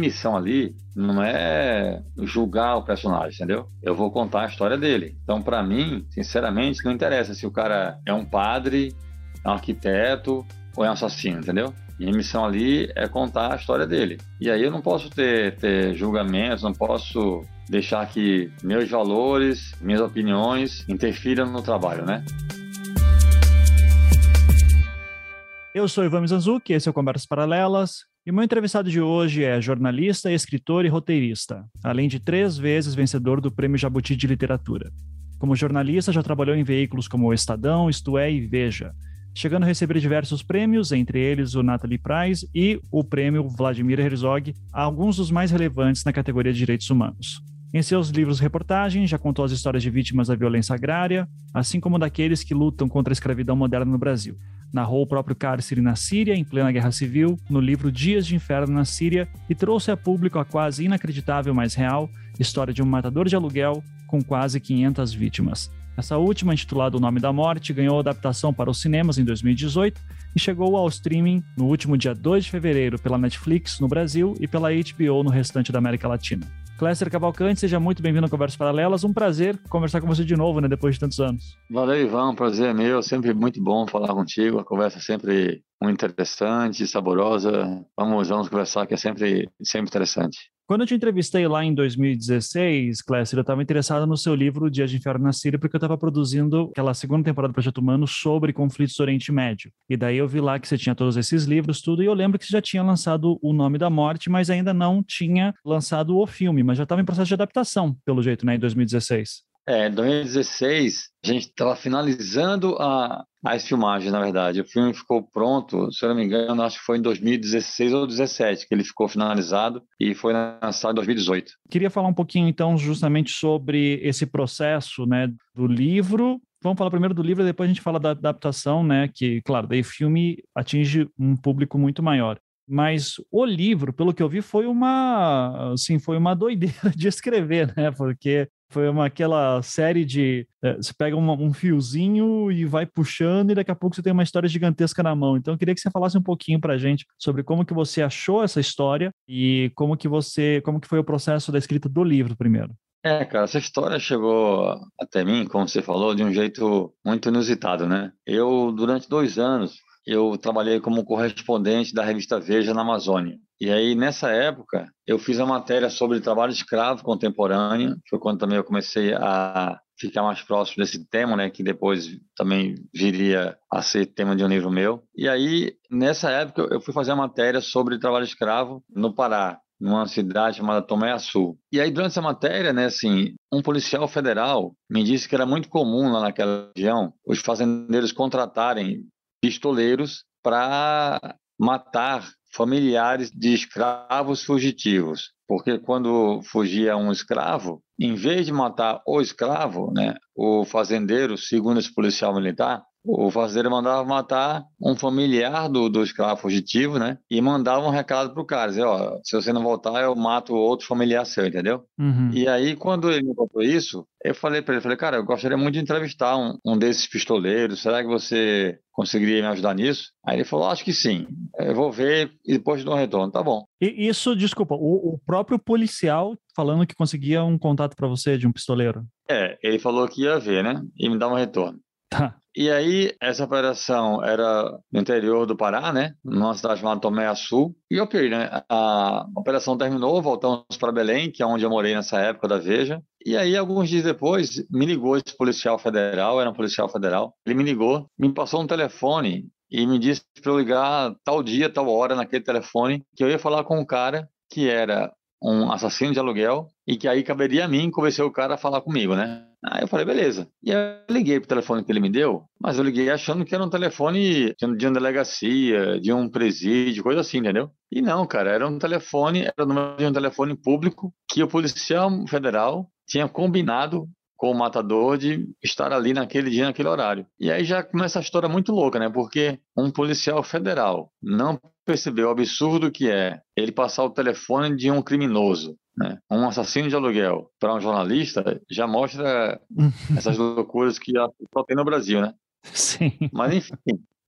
missão ali não é julgar o personagem, entendeu? Eu vou contar a história dele. Então, para mim, sinceramente, não interessa se o cara é um padre, é um arquiteto ou é um assassino, entendeu? Minha missão ali é contar a história dele. E aí eu não posso ter, ter julgamentos, não posso deixar que meus valores, minhas opiniões interfiram no trabalho, né? Eu sou Ivan Mizanzuki, esse é o Conversas Paralelas, e meu entrevistado de hoje é jornalista, escritor e roteirista, além de três vezes vencedor do Prêmio Jabuti de Literatura. Como jornalista, já trabalhou em veículos como o Estadão, Isto É e Veja, chegando a receber diversos prêmios, entre eles o Natalie Prize e o prêmio Vladimir Herzog, alguns dos mais relevantes na categoria de direitos humanos. Em seus livros reportagens, já contou as histórias de vítimas da violência agrária, assim como daqueles que lutam contra a escravidão moderna no Brasil narrou o próprio cárcere na Síria em plena guerra civil, no livro Dias de Inferno na Síria, e trouxe a público a quase inacreditável, mas real, história de um matador de aluguel com quase 500 vítimas. Essa última, intitulada O Nome da Morte, ganhou adaptação para os cinemas em 2018 e chegou ao streaming no último dia 2 de fevereiro pela Netflix no Brasil e pela HBO no restante da América Latina. Cléster Cavalcante, seja muito bem-vindo ao Conversas Paralelas. Um prazer conversar com você de novo, né, depois de tantos anos. Valeu, Ivan. Um prazer é meu. Sempre muito bom falar contigo. A conversa é sempre muito interessante, saborosa. Vamos, vamos conversar, que é sempre, sempre interessante. Quando eu te entrevistei lá em 2016, Clécio, eu estava interessado no seu livro Dias de Inferno na Síria, porque eu estava produzindo aquela segunda temporada do Projeto Humano sobre conflitos do Oriente Médio. E daí eu vi lá que você tinha todos esses livros, tudo, e eu lembro que você já tinha lançado O Nome da Morte, mas ainda não tinha lançado o filme, mas já estava em processo de adaptação, pelo jeito, né, em 2016. É, em 2016, a gente estava finalizando a, as filmagens, na verdade. O filme ficou pronto, se eu não me engano, acho que foi em 2016 ou 2017 que ele ficou finalizado e foi lançado em 2018. Queria falar um pouquinho, então, justamente sobre esse processo né, do livro vamos falar primeiro do livro, depois a gente fala da adaptação, né? Que, claro, daí o filme atinge um público muito maior. Mas o livro, pelo que eu vi, foi uma, assim, foi uma doideira de escrever, né? Porque foi uma, aquela série de. É, você pega uma, um fiozinho e vai puxando, e daqui a pouco você tem uma história gigantesca na mão. Então, eu queria que você falasse um pouquinho pra gente sobre como que você achou essa história e como que você. como que foi o processo da escrita do livro primeiro. É, cara, essa história chegou até mim, como você falou, de um jeito muito inusitado, né? Eu, durante dois anos, eu trabalhei como correspondente da revista Veja na Amazônia. E aí, nessa época, eu fiz a matéria sobre trabalho escravo contemporâneo, foi quando também eu comecei a ficar mais próximo desse tema, né, que depois também viria a ser tema de um livro meu. E aí, nessa época, eu fui fazer a matéria sobre trabalho escravo no Pará, numa cidade chamada Tomé Açu. E aí, durante essa matéria, né, assim, um policial federal me disse que era muito comum lá naquela região os fazendeiros contratarem pistoleiros para matar familiares de escravos fugitivos. Porque quando fugia um escravo, em vez de matar o escravo, né, o fazendeiro, segundo esse policial militar, o fazendeiro mandava matar um familiar do, do escravo fugitivo, né? E mandava um recado pro cara, dizer, ó, se você não voltar, eu mato outro familiar seu, entendeu? Uhum. E aí, quando ele me contou isso, eu falei para ele, falei, cara, eu gostaria muito de entrevistar um, um desses pistoleiros, será que você conseguiria me ajudar nisso? Aí ele falou, acho que sim, eu vou ver e depois dou um retorno, tá bom. E isso, desculpa, o, o próprio policial falando que conseguia um contato para você de um pistoleiro? É, ele falou que ia ver, né? E me dar um retorno. Tá. E aí, essa operação era no interior do Pará, né? Numa cidade chamada Tomé Açu. E ok, né? A operação terminou, voltamos para Belém, que é onde eu morei nessa época da Veja. E aí, alguns dias depois, me ligou esse policial federal, era um policial federal. Ele me ligou, me passou um telefone e me disse para eu ligar tal dia, tal hora naquele telefone, que eu ia falar com um cara que era um assassino de aluguel e que aí caberia a mim convencer o cara a falar comigo, né? Aí eu falei, beleza. E eu liguei pro telefone que ele me deu, mas eu liguei achando que era um telefone de uma delegacia, de um presídio, coisa assim, entendeu? E não, cara, era um telefone, era o número de um telefone público que o policial federal tinha combinado com o matador de estar ali naquele dia, naquele horário. E aí já começa a história muito louca, né? Porque um policial federal não percebeu o absurdo que é ele passar o telefone de um criminoso né? Um assassino de aluguel para um jornalista já mostra essas loucuras que só tem no Brasil, né? Sim. Mas enfim,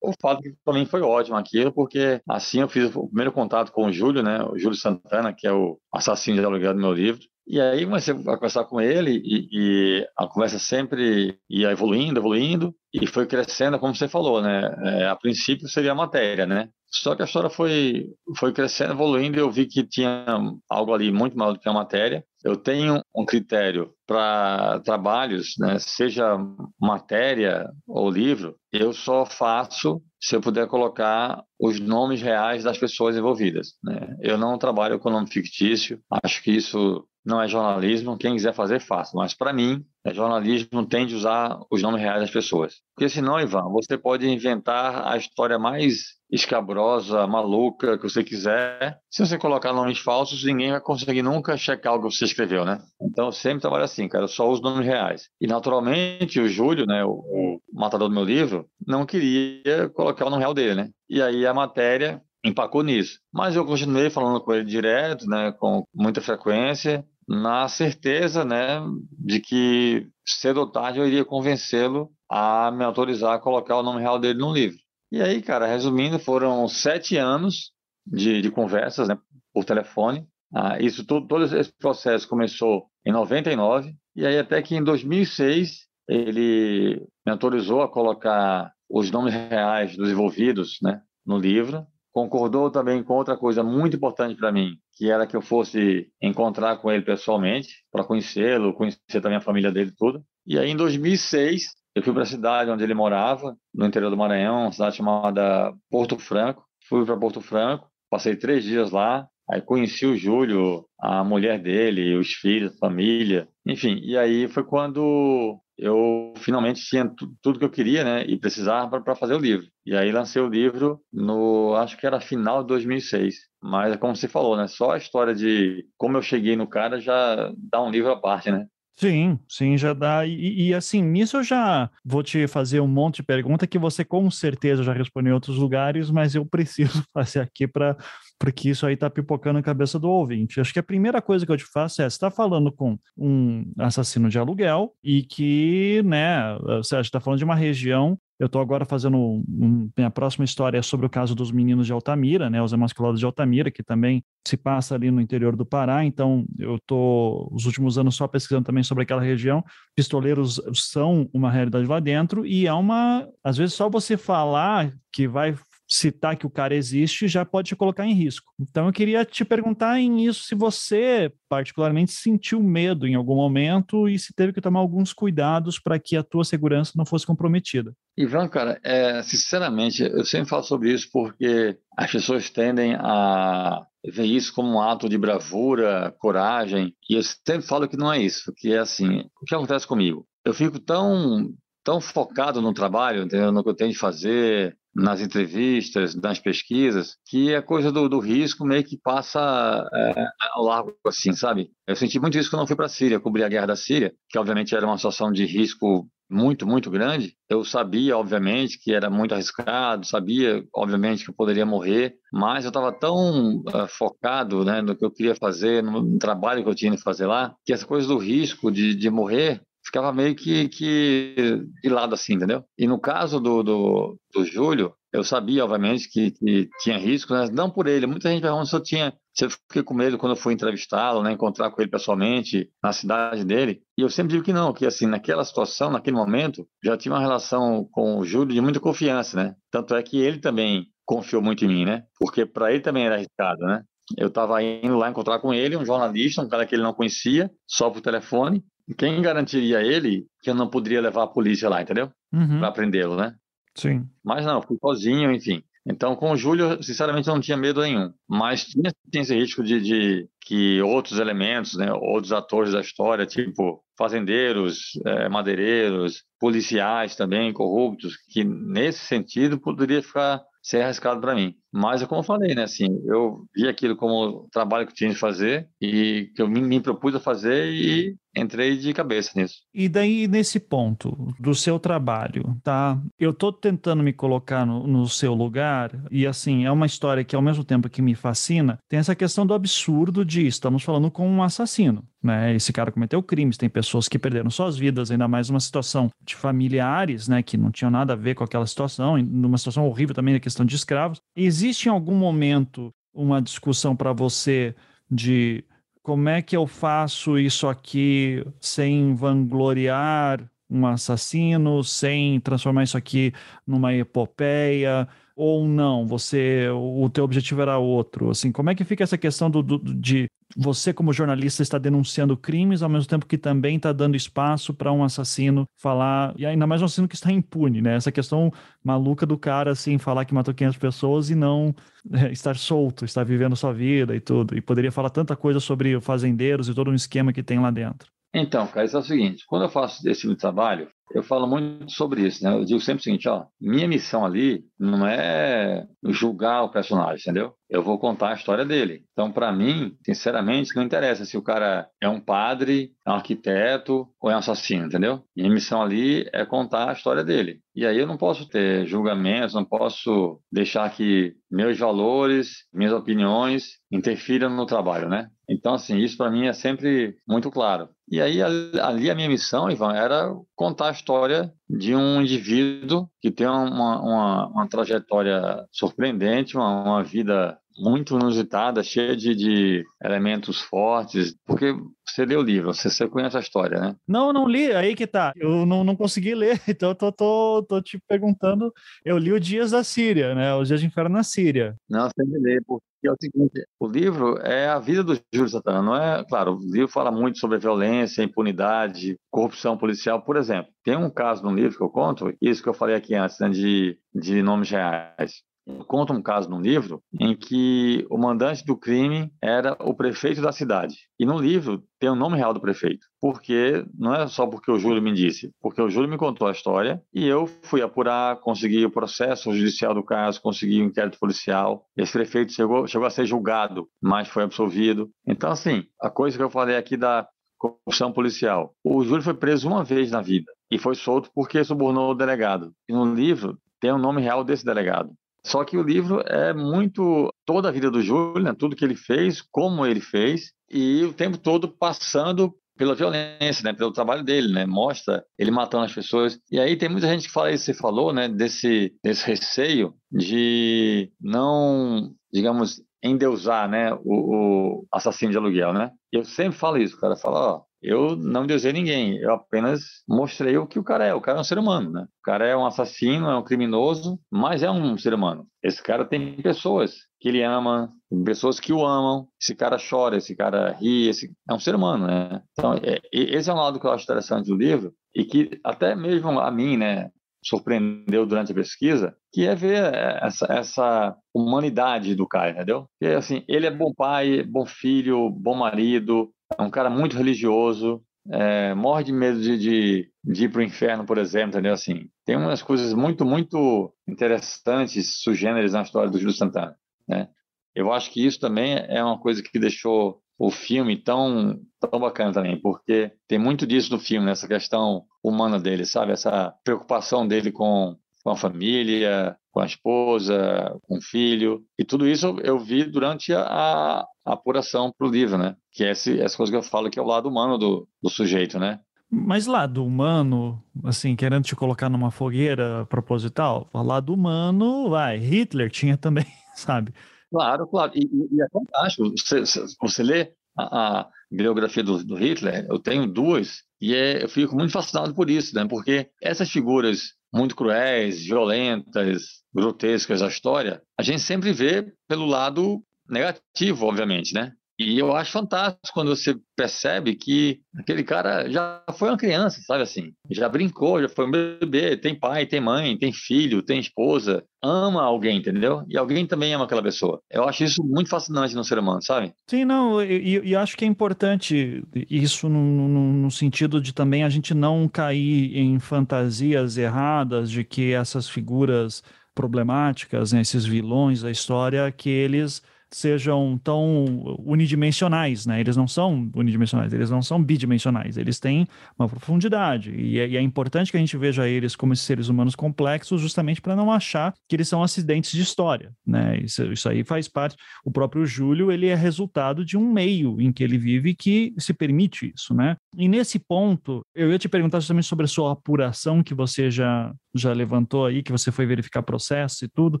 o fato que para mim foi ótimo aquilo, porque assim eu fiz o primeiro contato com o Júlio, né? O Júlio Santana, que é o assassino de aluguel do meu livro. E aí comecei a conversar com ele e, e, a conversa sempre ia evoluindo, evoluindo e foi crescendo, como você falou, né? É, a princípio seria a matéria, né? Só que a história foi, foi crescendo, evoluindo e eu vi que tinha algo ali muito maior do que a matéria. Eu tenho um critério para trabalhos, né? seja matéria ou livro, eu só faço se eu puder colocar os nomes reais das pessoas envolvidas. Né? Eu não trabalho com nome fictício, acho que isso não é jornalismo, quem quiser fazer, faça. Mas para mim, é jornalismo tem de usar os nomes reais das pessoas. Porque senão, Ivan, você pode inventar a história mais escabrosa, maluca que você quiser. Se você colocar nomes falsos, ninguém vai conseguir nunca checar o que você escreveu, né? Então, eu sempre trabalho assim, cara, eu só uso nomes reais. E, naturalmente, o Júlio, né, o, o matador do meu livro, não queria colocar o nome real dele, né? E aí a matéria empacou nisso. Mas eu continuei falando com ele direto, né, com muita frequência, na certeza né, de que cedo ou tarde eu iria convencê-lo a me autorizar a colocar o nome real dele no livro. E aí, cara, resumindo, foram sete anos de, de conversas né, por telefone. Ah, isso todo, todo esse processo começou em 99 e aí até que em 2006 ele me autorizou a colocar os nomes reais dos envolvidos né, no livro concordou também com outra coisa muito importante para mim, que era que eu fosse encontrar com ele pessoalmente, para conhecê-lo, conhecer também a família dele tudo. E aí, em 2006, eu fui para a cidade onde ele morava, no interior do Maranhão, uma cidade chamada Porto Franco. Fui para Porto Franco, passei três dias lá, aí conheci o Júlio, a mulher dele, os filhos, a família, enfim. E aí foi quando eu finalmente tinha tudo que eu queria, né, e precisava para fazer o livro. E aí lancei o livro no, acho que era final de 2006. Mas é como você falou, né, só a história de como eu cheguei no cara já dá um livro à parte, né? Sim, sim, já dá. E, e, assim, nisso eu já vou te fazer um monte de pergunta que você com certeza já respondeu em outros lugares, mas eu preciso fazer aqui para porque isso aí está pipocando na cabeça do ouvinte. Acho que a primeira coisa que eu te faço é: você está falando com um assassino de aluguel e que, né, você está falando de uma região eu estou agora fazendo um, minha próxima história é sobre o caso dos meninos de Altamira, né, os emasculados de Altamira, que também se passa ali no interior do Pará. Então, eu estou os últimos anos só pesquisando também sobre aquela região. Pistoleiros são uma realidade lá dentro e é uma, às vezes só você falar que vai citar que o cara existe já pode te colocar em risco. Então eu queria te perguntar em isso se você particularmente sentiu medo em algum momento e se teve que tomar alguns cuidados para que a tua segurança não fosse comprometida. Ivan, cara, é, sinceramente, eu sempre falo sobre isso porque as pessoas tendem a ver isso como um ato de bravura, coragem, e eu sempre falo que não é isso, que é assim, o que acontece comigo? Eu fico tão tão focado no trabalho, entendeu? no que eu tenho de fazer, nas entrevistas, nas pesquisas, que a coisa do, do risco meio que passa é, ao largo, assim, sabe? Eu senti muito isso quando eu fui para a Síria, cobrir a guerra da Síria, que obviamente era uma situação de risco muito, muito grande. Eu sabia, obviamente, que era muito arriscado, sabia, obviamente, que eu poderia morrer, mas eu estava tão uh, focado né, no que eu queria fazer, no, trabalho que eu tinha de fazer lá, que essa coisa do risco de, de morrer ficava meio que, que de lado assim, entendeu? E no caso do, do, do Júlio, eu sabia, obviamente, que, que tinha risco, né? não por ele. Muita gente pergunta se eu tinha, se eu fiquei com medo quando eu fui entrevistá-lo, né? encontrar com ele pessoalmente na cidade dele. E eu sempre digo que não, que assim, naquela situação, naquele momento, já tinha uma relação com o Júlio de muita confiança, né? Tanto é que ele também confiou muito em mim, né? Porque para ele também era arriscado, né? Eu estava indo lá encontrar com ele, um jornalista, um cara que ele não conhecia, só por telefone, quem garantiria ele que eu não poderia levar a polícia lá, entendeu? Uhum. Para prendê-lo, né? Sim. Mas não, fui sozinho, enfim. Então, com o Júlio, sinceramente, eu não tinha medo nenhum. Mas tinha, tinha esse risco de, de, que outros elementos, né, outros atores da história, tipo fazendeiros, é, madeireiros, policiais também, corruptos, que nesse sentido poderia ficar ser arriscado para mim. Mas é como eu falei, né? Assim, eu vi aquilo como trabalho que tinha de fazer e que eu me, me propus a fazer e entrei de cabeça nisso. E daí, nesse ponto do seu trabalho, tá? Eu tô tentando me colocar no, no, seu lugar, e assim, é uma história que ao mesmo tempo que me fascina, tem essa questão do absurdo de estamos falando com um assassino. Né? Esse cara cometeu crimes, tem pessoas que perderam suas vidas, ainda mais numa situação de familiares, né, que não tinham nada a ver com aquela situação, numa situação horrível também a questão de escravos. Existe em algum momento uma discussão para você de como é que eu faço isso aqui sem vangloriar um assassino, sem transformar isso aqui numa epopeia, ou não, você, o teu objetivo era outro, assim, como é que fica essa questão do, do de você como jornalista está denunciando crimes ao mesmo tempo que também está dando espaço para um assassino falar, e ainda mais um assassino que está impune, né, essa questão maluca do cara, assim, falar que matou 500 pessoas e não é, estar solto, estar vivendo sua vida e tudo, e poderia falar tanta coisa sobre fazendeiros e todo um esquema que tem lá dentro. Então, cara, isso é o seguinte: quando eu faço esse tipo de trabalho, eu falo muito sobre isso, né? Eu digo sempre o seguinte, ó, minha missão ali não é julgar o personagem, entendeu? Eu vou contar a história dele. Então, para mim, sinceramente, não interessa se o cara é um padre, é um arquiteto ou é um assassino, entendeu? Minha missão ali é contar a história dele. E aí eu não posso ter julgamentos, não posso deixar que meus valores, minhas opiniões interfiram no trabalho, né? Então, assim, isso para mim é sempre muito claro. E aí, ali a minha missão, Ivan, era contar a história de um indivíduo que tem uma, uma, uma trajetória surpreendente, uma, uma vida muito inusitada, cheia de, de, elementos fortes, porque você leu o livro, você, você, conhece a história, né? Não, não li, aí que tá. Eu não, não consegui ler, então eu tô, tô, tô te perguntando. Eu li o Dias da Síria, né? Os Dias de Inferno na Síria. Não, você tem que ler, porque é o seguinte: o livro é a vida do Júlio Santana, não é? Claro, o livro fala muito sobre violência, impunidade, corrupção policial, por exemplo. Tem um caso no livro que eu conto, isso que eu falei aqui antes, né, de, de nomes reais conta um caso no livro em que o mandante do crime era o prefeito da cidade. E no livro tem o nome real do prefeito. Porque não é só porque o Júlio me disse, porque o Júlio me contou a história e eu fui apurar, consegui o processo judicial do caso, consegui o um inquérito policial. Esse prefeito chegou, chegou a ser julgado, mas foi absolvido. Então, assim, a coisa que eu falei aqui da corrupção policial. O Júlio foi preso uma vez na vida e foi solto porque subornou o delegado. E no livro tem o nome real desse delegado. Só que o livro é muito toda a vida do Júlio, né? tudo que ele fez, como ele fez, e o tempo todo passando pela violência, né, pelo trabalho dele, né, mostra ele matando as pessoas. E aí tem muita gente que fala isso, você falou, né, desse, desse receio de não, digamos, endeusar, né, o, o assassino de aluguel, né. Eu sempre falo isso, cara fala, ó, eu não deusei ninguém, eu apenas mostrei o que o cara é. O cara é um ser humano, né? O cara é um assassino, é um criminoso, mas é um ser humano. Esse cara tem pessoas que ele ama, pessoas que o amam. Esse cara chora, esse cara ri, esse é um ser humano, né? Então, é, esse é um lado que eu acho interessante do livro e que até mesmo a mim, né, surpreendeu durante a pesquisa, que é ver essa, essa humanidade do cara, entendeu? Que assim, ele é bom pai, bom filho, bom marido, é um cara muito religioso, é, morre de medo de, de, de ir para o inferno, por exemplo, entendeu? Assim, tem umas coisas muito, muito interessantes, sugêneres na história do Júlio Santana, né? Eu acho que isso também é uma coisa que deixou o filme tão, tão bacana também, porque tem muito disso no filme, nessa questão humana dele, sabe? Essa preocupação dele com, com a família, com a esposa, com o filho. E tudo isso eu vi durante a, a apuração para o livro, né? Que é esse, essa coisa que eu falo que é o lado humano do, do sujeito, né? Mas lado humano, assim, querendo te colocar numa fogueira proposital, lado humano, vai, Hitler tinha também, sabe? Claro, claro. E, e é fantástico. Você, você lê a, a biografia do, do, Hitler, eu tenho duas, e é, eu fico muito fascinado por isso, né? Porque essas figuras muito cruéis, violentas, grotescas da história, a gente sempre vê pelo lado negativo, obviamente, né? E eu acho fantástico quando você percebe que aquele cara já foi uma criança, sabe assim? Já brincou, já foi um bebê, tem pai, tem mãe, tem filho, tem esposa, ama alguém, entendeu? E alguém também ama aquela pessoa. Eu acho isso muito fascinante no ser humano, sabe? Sim, não, e, acho que é importante isso no, no, no sentido de também a gente não cair em fantasias erradas de que essas figuras problemáticas, né, esses vilões da história, que eles sejam tão unidimensionais, né? Eles não são unidimensionais, eles não são bidimensionais, eles têm uma profundidade. E é, e é importante que a gente veja eles como esses seres humanos complexos, justamente para não achar que eles são acidentes de história, né? Isso, isso aí faz parte. O próprio Júlio, ele é resultado de um meio em que ele vive que se permite isso, né? E nesse ponto, eu ia te perguntar justamente sobre a sua apuração que você já já levantou aí, que você foi verificar processo e tudo.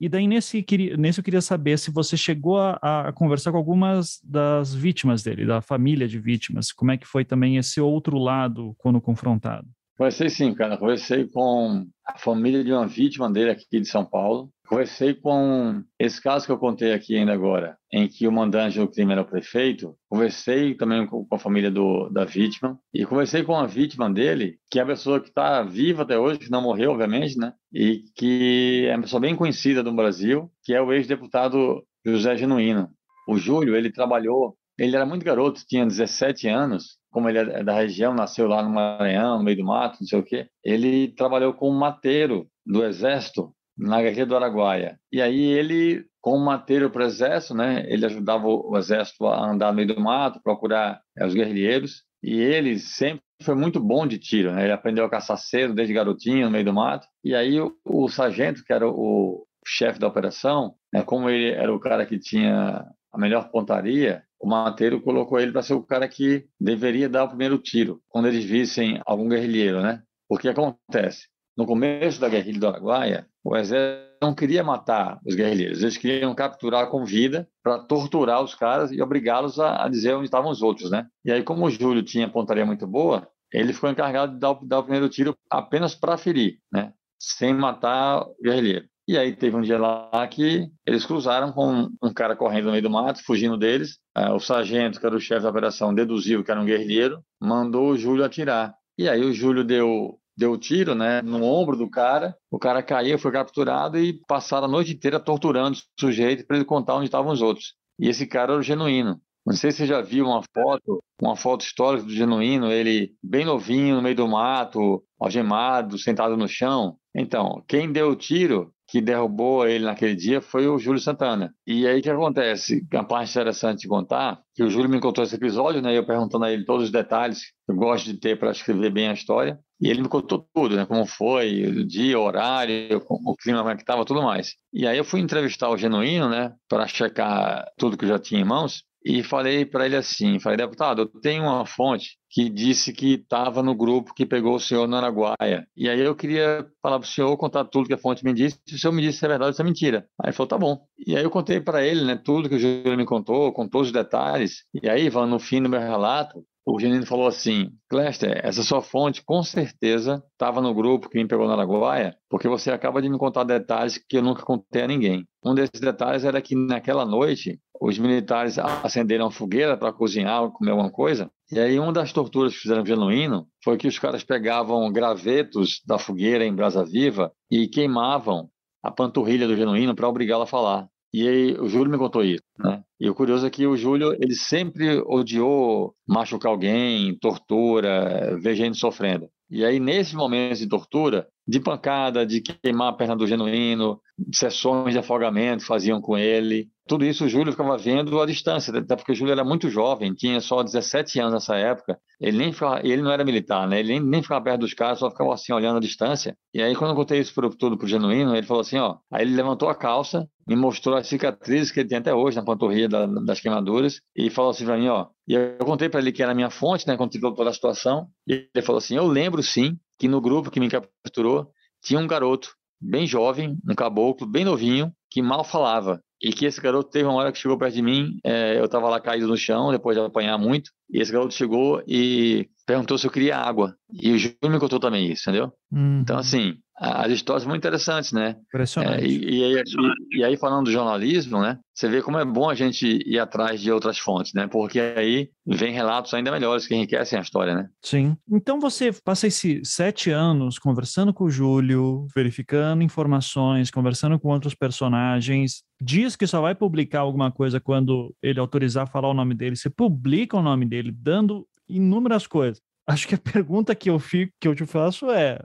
E daí, nesse, nesse eu queria saber se você chegou a, a, conversar com algumas das vítimas dele, da família de vítimas. Como é que foi também esse outro lado quando confrontado? Conversei sim, cara. Conversei com a família de uma vítima dele aqui de São Paulo. Conversei com esse caso que eu contei aqui ainda agora, em que o mandante do crime era o prefeito. Conversei também com a família do, da vítima e conversei com a vítima dele, que é a pessoa que está viva até hoje, que não morreu, obviamente, né? E que é uma pessoa bem conhecida no Brasil, que é o ex-deputado José Genuíno. O Júlio, ele trabalhou, ele era muito garoto, tinha 17 anos, como ele é da região, nasceu lá no Maranhão, no meio do mato, não sei o quê. Ele trabalhou como mateiro do exército na guerrilha do Araguaia. E aí ele, como mateiro para o exército, né, ele ajudava o exército a andar no meio do mato, procurar é, os guerrilheiros. E ele sempre foi muito bom de tiro, né? Ele aprendeu a caçar cedo desde garotinho no meio do mato. E aí o, o sargento, que era o chefe da operação, né, como ele era o cara que tinha a melhor pontaria, o mateiro colocou ele para ser o cara que deveria dar o primeiro tiro quando eles vissem algum guerrilheiro, né? Porque acontece, no começo da guerrilha do Araguaia, o exército não queria matar os guerrilheiros, eles queriam capturar com vida para torturar os caras e obrigá-los a, a, dizer onde estavam os outros, né? E aí, como o Júlio tinha pontaria muito boa, ele ficou encarregado de dar, dar o primeiro tiro apenas para ferir, né? Sem matar o guerrilheiro. E aí teve um dia lá que eles cruzaram com um cara correndo no meio do mato, fugindo deles. Ah, o sargento, que era o chefe da operação, deduziu que era um guerrilheiro, mandou o Júlio atirar. E aí o Júlio deu deu tiro né, no ombro do cara, o cara caiu, foi capturado e passaram a noite inteira torturando o sujeito para ele contar onde estavam os outros. E esse cara era o genuíno. Não sei se você já viu uma foto, uma foto histórica do genuíno, ele bem novinho, no meio do mato, algemado, sentado no chão. Então, quem deu o tiro que derrubou ele naquele dia foi o Júlio Santana. E aí o que acontece? A parte interessante de contar, que o Júlio me contou esse episódio, né? Eu perguntando a ele todos os detalhes que eu gosto de ter para escrever bem a história. E ele me contou tudo, né? Como foi, o dia, o horário, o clima como é que estava, tudo mais. E aí eu fui entrevistar o Genuíno, né? Para checar tudo que eu já tinha em mãos e falei para ele assim, falei, deputado, eu tenho uma fonte que disse que estava no grupo que pegou o senhor no Araguaia. E aí eu queria falar para o senhor, contar tudo que a fonte me disse, se o senhor me disse se é verdade ou se é mentira. Aí ele falou, tá bom. E aí eu contei para ele, né, tudo que o Júlio me contou, com todos os detalhes. E aí, no fim do meu relato, o Genino falou assim: Cléster, essa sua fonte com certeza estava no grupo que me pegou na Araguaia, porque você acaba de me contar detalhes que eu nunca contei a ninguém. Um desses detalhes era que naquela noite os militares acenderam a fogueira para cozinhar comer alguma coisa. E aí uma das torturas que fizeram genuíno foi que os caras pegavam gravetos da fogueira em brasa viva e queimavam a panturrilha do genuíno para obrigá-lo a falar. E aí o Júlio me contou isso, né? E o curioso é que o Júlio, ele sempre odiou machucar alguém, tortura, ver gente sofrendo. E aí, nesses momentos de tortura, de pancada, de queimar a perna do genuíno, sessões de afogamento faziam com ele. Tudo isso o Júlio ficava vendo à distância, até porque o Júlio era muito jovem, tinha só 17 anos nessa época. Ele nem ficava, ele não era militar, né? Ele nem, nem ficava perto dos caras, só ficava assim olhando à distância. E aí quando eu contei isso pro, tudo pro Genuíno, ele falou assim, ó, aí ele levantou a calça, me mostrou as cicatrizes que ele tem até hoje na panturrilha da, das queimaduras e falou assim para mim, ó, e eu contei para ele que era a minha fonte, né, quando toda a situação, e ele falou assim, eu lembro sim que no grupo que me capturou tinha um garoto bem jovem, um caboclo bem novinho, que mal falava. E que esse garoto teve uma hora que chegou perto de mim, é, eu estava lá caído no chão, depois de apanhar muito, e esse garoto chegou e perguntou se eu queria água. E o Júnior me contou também isso, entendeu? Uhum. Então, assim, as histórias muito interessantes, né? Impressionante. É, e, e, e, e, aí, falando do jornalismo, né? Você vê como é bom a gente ir atrás de outras fontes, né? Porque aí vem relatos ainda melhores que enriquecem a história, né? Sim. Então você passa esses sete anos conversando com o Júlio, verificando informações, conversando com outros personagens, diz que só vai publicar alguma coisa quando ele autorizar falar o nome dele. Você publica o nome dele, dando inúmeras coisas. Acho que a pergunta que eu fico, que eu te faço é: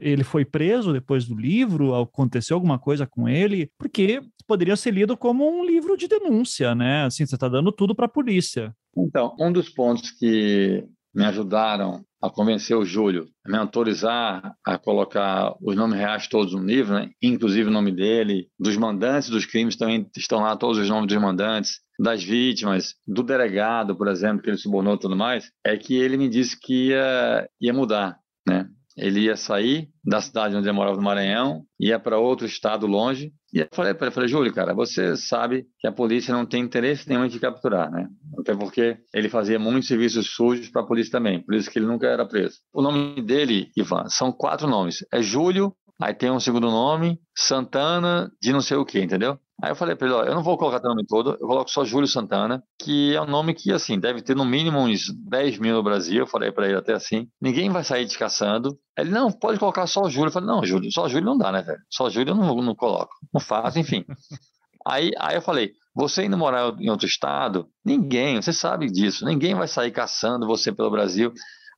Ele foi preso depois do livro? Aconteceu alguma coisa com ele? Porque poderia ser lido como um livro de denúncia, né? Assim, você está dando tudo para a polícia. Então, um dos pontos que me ajudaram a convencer o Júlio a me autorizar a colocar os nomes reais todos no livro, né? inclusive o nome dele, dos mandantes dos crimes também estão lá todos os nomes dos mandantes, das vítimas, do delegado, por exemplo, que ele subornou e tudo mais, é que ele me disse que ia, ia mudar, né? Ele ia sair da cidade onde ele morava no Maranhão, ia para outro estado longe. E eu falei para ele, falei, Júlio, cara, você sabe que a polícia não tem interesse nenhum em te capturar, né? Até porque ele fazia muitos serviços sujos para a polícia também, por isso que ele nunca era preso. O nome dele, Ivan, são quatro nomes. É Júlio, aí tem um segundo nome, Santana, de não sei o quê, entendeu? Aí eu falei para ele, ó, eu não vou colocar o nome todo, eu coloco só Júlio Santana, que é um nome que, assim, deve ter no mínimo uns 10 mil no Brasil, eu falei para ele até assim, ninguém vai sair te caçando. Ele, não, pode colocar só o Júlio. Eu falei, não, Júlio, só Júlio não dá, né, velho? Só Júlio eu não, não coloco, não faço, enfim. aí, aí eu falei, você indo morar em outro estado, ninguém, você sabe disso, ninguém vai sair caçando você pelo Brasil,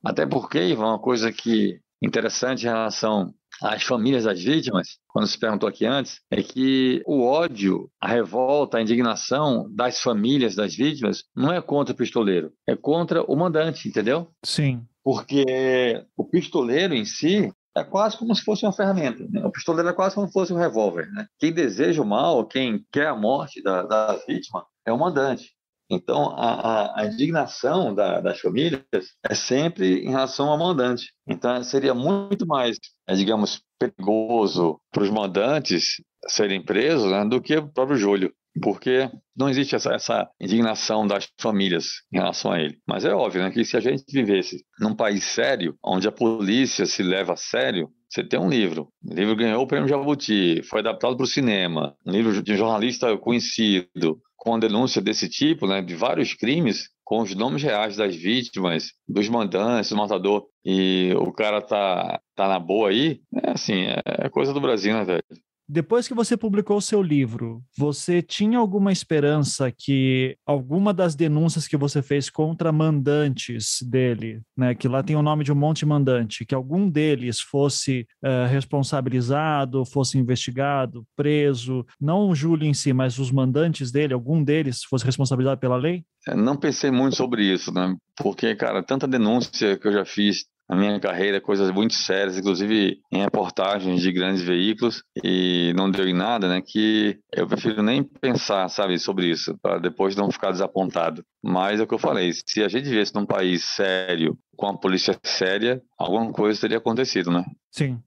até porque, Ivan, uma coisa que interessante em relação as famílias das vítimas, quando se perguntou aqui antes, é que o ódio, a revolta, a indignação das famílias das vítimas não é contra o pistoleiro, é contra o mandante, entendeu? Sim. Porque o pistoleiro em si é quase como se fosse uma ferramenta. Né? O pistoleiro é quase como se fosse um revólver. Né? Quem deseja o mal, quem quer a morte da, da vítima, é o mandante. Então, a, a, a indignação da, das famílias é sempre em relação ao mandante. Então, seria muito mais, é, digamos, perigoso para os mandantes serem presos né, do que o próprio Júlio porque não existe essa, essa, indignação das famílias em relação a ele. Mas é óbvio né, que se a gente vivesse num país sério, onde a polícia se leva a sério, você tem um livro. O livro ganhou o prêmio Jabuti, foi adaptado para o cinema. Um livro de um jornalista conhecido, com denúncia desse tipo, né, de vários crimes, com os nomes reais das vítimas, dos mandantes, do matador, e o cara tá, tá na boa aí, é assim, é coisa do Brasil, né, velho? Depois que você publicou o seu livro, você tinha alguma esperança que alguma das denúncias que você fez contra mandantes dele, né, que lá tem o nome de um monte de mandante, que algum deles fosse uh, responsabilizado, fosse investigado, preso, não o Júlio em si, mas os mandantes dele, algum deles fosse responsabilizado pela lei? Não pensei muito sobre isso, né? Porque, cara, tanta denúncia que eu já fiz na minha carreira coisas muito sérias, inclusive em reportagens de grandes veículos, e não deu em nada, né? Que eu prefiro nem pensar, sabe, sobre isso, para depois não ficar desapontado. Mas é o que eu falei: se a gente vivesse num país sério, com a polícia séria, alguma coisa teria acontecido, né? Sim.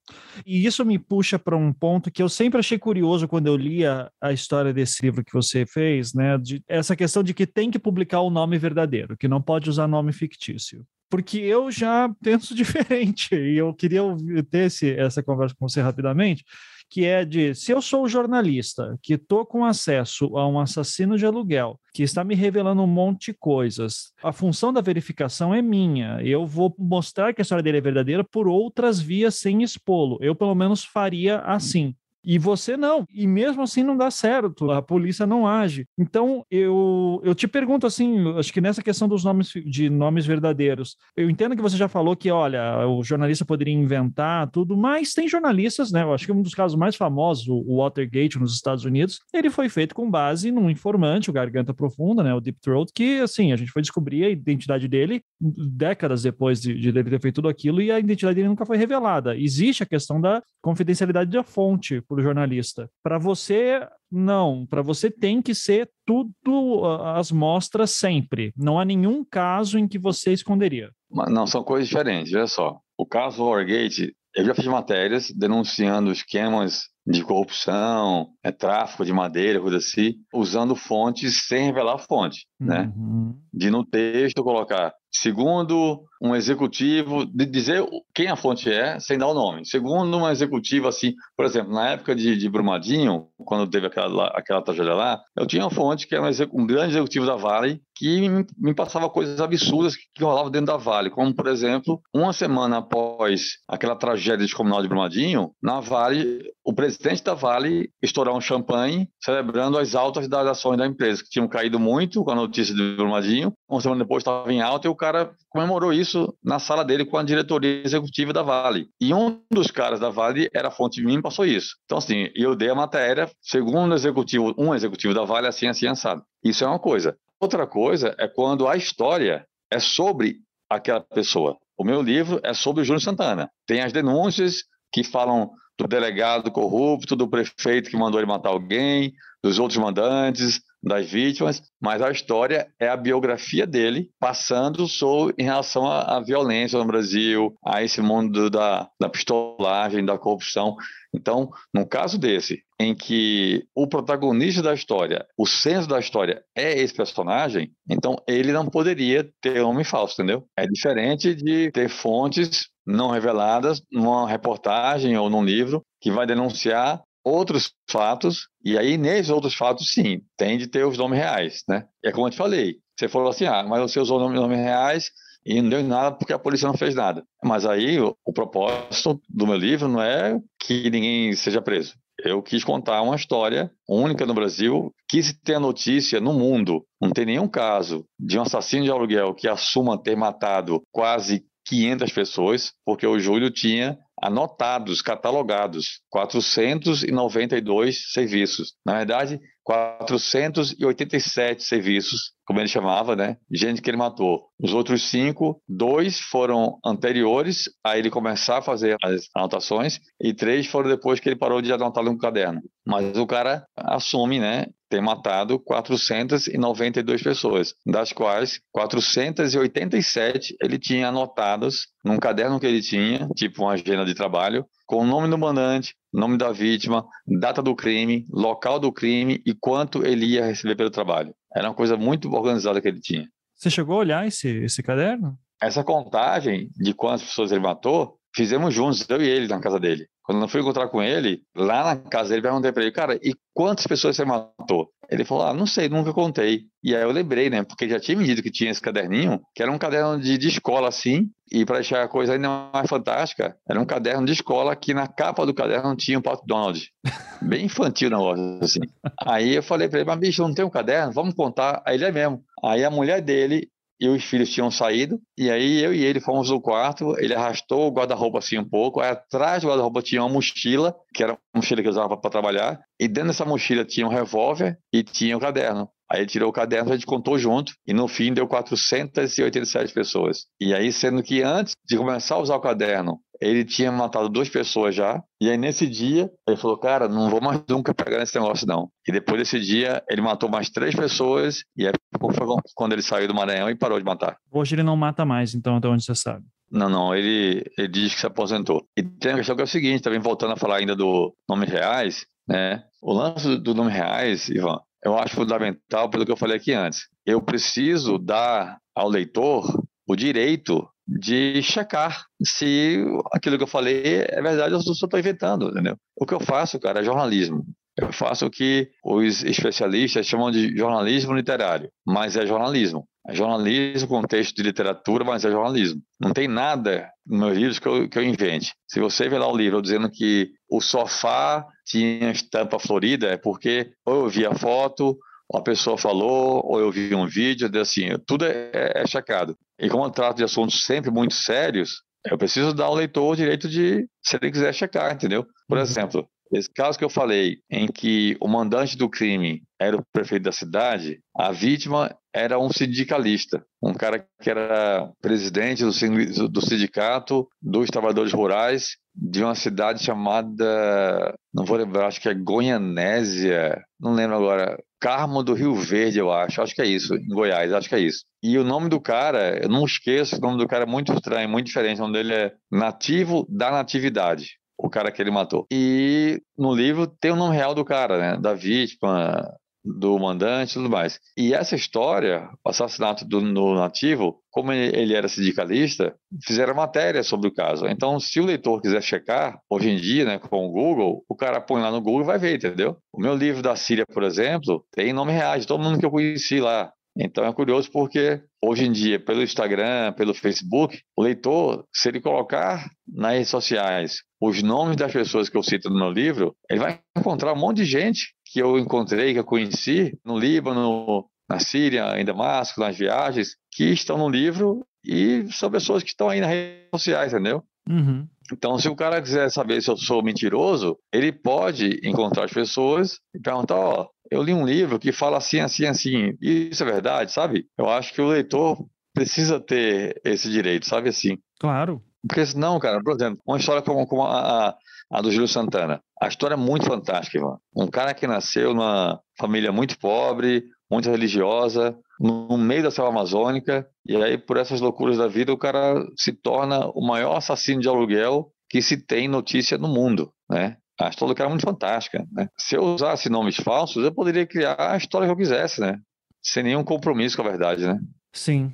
E isso me puxa para um ponto que eu sempre achei curioso quando eu lia a história desse livro que você fez, né? De, essa questão de que tem que publicar o nome verdadeiro, que não pode usar nome fictício porque eu já penso diferente e eu queria ter esse, essa conversa com você rapidamente, que é de se eu sou jornalista que estou com acesso a um assassino de aluguel que está me revelando um monte de coisas, a função da verificação é minha. Eu vou mostrar que a história dele é verdadeira por outras vias sem expô-lo. Eu pelo menos faria assim. E você não. E mesmo assim não dá certo. A polícia não age. Então, eu, eu te pergunto assim, acho que nessa questão dos nomes de nomes verdadeiros, eu entendo que você já falou que, olha, o jornalista poderia inventar tudo, mas tem jornalistas, né? Eu acho que um dos casos mais famosos, o Watergate nos Estados Unidos, ele foi feito com base num informante, o Garganta Profunda, né? O Deep Throat, que, assim, a gente foi descobrir a identidade dele décadas depois de, de ele ter feito tudo aquilo e a identidade dele nunca foi revelada. Existe a questão da confidencialidade da fonte para o jornalista. Para você, não. Para você tem que ser tudo as mostras sempre. Não há nenhum caso em que você esconderia. Não, são coisas diferentes. Olha só. O caso Watergate, eu já fiz matérias denunciando esquemas de corrupção, é, tráfico de madeira, coisa assim, usando fontes sem revelar a fonte, né? Uhum. De no texto colocar Segundo, um executivo, de dizer quem a fonte é, sem dar o nome. Segundo, um executivo, assim, por exemplo, na época de, de Brumadinho, quando teve aquela, aquela tragédia lá, eu tinha uma fonte que era um, um grande executivo da Vale que me, me, passava coisas absurdas que, que rolavam dentro da Vale, como, por exemplo, uma semana após aquela tragédia descomunal de Brumadinho, na Vale o presidente da Vale estourar um champanhe celebrando as altas das ações da empresa, que tinham caído muito com a notícia do Brumadinho. Uma semana depois estava em alta e o cara comemorou isso na sala dele com a diretoria executiva da Vale. E um dos caras da Vale era fonte de mim passou isso. Então, assim, eu dei a matéria, segundo executivo, um executivo da Vale, assim, assim, assado. Isso é uma coisa. Outra coisa é quando a história é sobre aquela pessoa. O meu livro é sobre o Júnior Santana. Tem as denúncias que falam do delegado corrupto, do prefeito que mandou ele matar alguém, dos outros mandantes, das vítimas, mas a história é a biografia dele passando sobre, em relação à, à violência no Brasil, a esse mundo da, da pistolagem, da corrupção. Então, no caso desse, em que o protagonista da história, o centro da história é esse personagem, então ele não poderia ter nome falso, entendeu? É diferente de ter fontes não reveladas numa reportagem ou num livro que vai denunciar outros fatos, e aí nesses outros fatos, sim, tem de ter os nomes reais, né? É como eu te falei, você falou assim, ah, mas você usou nomes, nomes reais e não deu nada porque a polícia não fez nada. Mas aí o, o propósito do meu livro não é que ninguém seja preso. Eu quis contar uma história única no Brasil, quis ter a notícia no mundo. Não tem nenhum caso de um assassino de aluguel que assuma ter matado quase 500 pessoas, porque o Júlio tinha anotados, catalogados, 492 serviços. Na verdade, 487 serviços, como ele chamava, né? Gente que ele matou. Os outros cinco, dois foram anteriores a ele começar a fazer as anotações e três foram depois que ele parou de anotar no caderno. Mas o cara assume, né? Ter matado 492 pessoas, das quais 487 ele tinha anotadas num caderno que ele tinha, tipo uma agenda de trabalho, com o nome do mandante, nome da vítima, data do crime, local do crime e quanto ele ia receber pelo trabalho. Era uma coisa muito organizada que ele tinha. Você chegou a olhar esse, esse caderno? Essa contagem de quantas pessoas ele matou, fizemos juntos, eu e ele, na casa dele. Quando eu fui encontrar com ele, lá na casa dele, perguntei para ele, cara, e quantas pessoas você matou? Ele falou, ah, não sei, nunca contei. E aí eu lembrei, né, porque já tinha me dito que tinha esse caderninho, que era um caderno de, de escola, assim, e para deixar a coisa ainda mais fantástica, era um caderno de escola que na capa do caderno tinha um Pato Donald. Bem infantil o negócio, assim. Aí eu falei para ele, mas bicho, não tem um caderno? Vamos contar. Aí ele é mesmo. Aí a mulher dele e os filhos tinham saído, e aí eu e ele fomos no quarto, ele arrastou o guarda-roupa assim um pouco, aí atrás do guarda-roupa tinha uma mochila, que era uma mochila que eu usava para trabalhar, e dentro dessa mochila tinha um revólver e tinha um caderno. Aí ele tirou o caderno, a gente contou junto, e no fim deu 487 pessoas. E aí, sendo que antes de começar a usar o caderno, ele tinha matado duas pessoas já. E aí, nesse dia, ele falou: Cara, não vou mais nunca pegar nesse negócio, não. E depois desse dia, ele matou mais três pessoas. E aí foi quando ele saiu do Maranhão e parou de matar. Hoje ele não mata mais, então, até onde você sabe. Não, não, ele, ele diz que se aposentou. E tem a questão que é o seguinte: também voltando a falar ainda do nome reais, né? O lance do nome reais, Ivan, eu acho fundamental pelo que eu falei aqui antes. Eu preciso dar ao leitor o direito de checar se aquilo que eu falei é verdade ou se eu estou inventando, entendeu? O que eu faço, cara, é jornalismo. Eu faço o que os especialistas chamam de jornalismo literário, mas é jornalismo. É jornalismo com texto de literatura, mas é jornalismo. Não tem nada nos meus livros que eu, que eu invente. Se você ver lá o livro dizendo que o sofá tinha estampa florida, é porque ou eu vi a foto, uma pessoa falou, ou eu vi um vídeo, assim, tudo é, é, é checado. E como eu trato de assuntos sempre muito sérios, eu preciso dar ao leitor o direito de, se ele quiser checar, entendeu? Por uhum. exemplo, esse caso que eu falei, em que o mandante do crime era o prefeito da cidade, a vítima era um sindicalista, um cara que era presidente do, do sindicato dos trabalhadores rurais de uma cidade chamada, não vou lembrar, acho que é Goianésia, não lembro agora, Carmo do Rio Verde, eu acho, acho que é isso, em Goiás, acho que é isso. E o nome do cara, eu não esqueço, o nome do cara é muito estranho, muito diferente, o nome dele é Nativo da Natividade o cara que ele matou. E no livro tem o nome real do cara, né? Da vítima, do mandante e tudo mais. E essa história, o assassinato do nativo, como ele era sindicalista, fizeram matéria sobre o caso. Então, se o leitor quiser checar, hoje em dia, né, com o Google, o cara põe lá no Google e vai ver, entendeu? O meu livro da Síria, por exemplo, tem nome real de todo mundo que eu conheci lá. Então é curioso porque hoje em dia, pelo Instagram, pelo Facebook, o leitor, se ele colocar nas redes sociais os nomes das pessoas que eu cito no meu livro, ele vai encontrar um monte de gente que eu encontrei, que eu conheci no Líbano, na Síria, em Damasco, nas viagens, que estão no livro e são pessoas que estão aí nas redes sociais, entendeu? Uhum. Então, se o cara quiser saber se eu sou mentiroso, ele pode encontrar as pessoas e perguntar: Ó, eu li um livro que fala assim, assim, assim. Isso é verdade, sabe? Eu acho que o leitor precisa ter esse direito, sabe assim? Claro. Porque senão, cara, por exemplo, uma história como, como a, a, a, do Júlio Santana. A história é muito fantástica, Ivan. Um cara que nasceu numa família muito pobre, muito religiosa, no meio da selva amazônica, e aí, por essas loucuras da vida, o cara se torna o maior assassino de aluguel que se tem notícia no mundo, né? A história do cara é muito fantástica, né? Se eu usasse nomes falsos, eu poderia criar a história que eu quisesse, né? Sem nenhum compromisso com a verdade, né? Sim,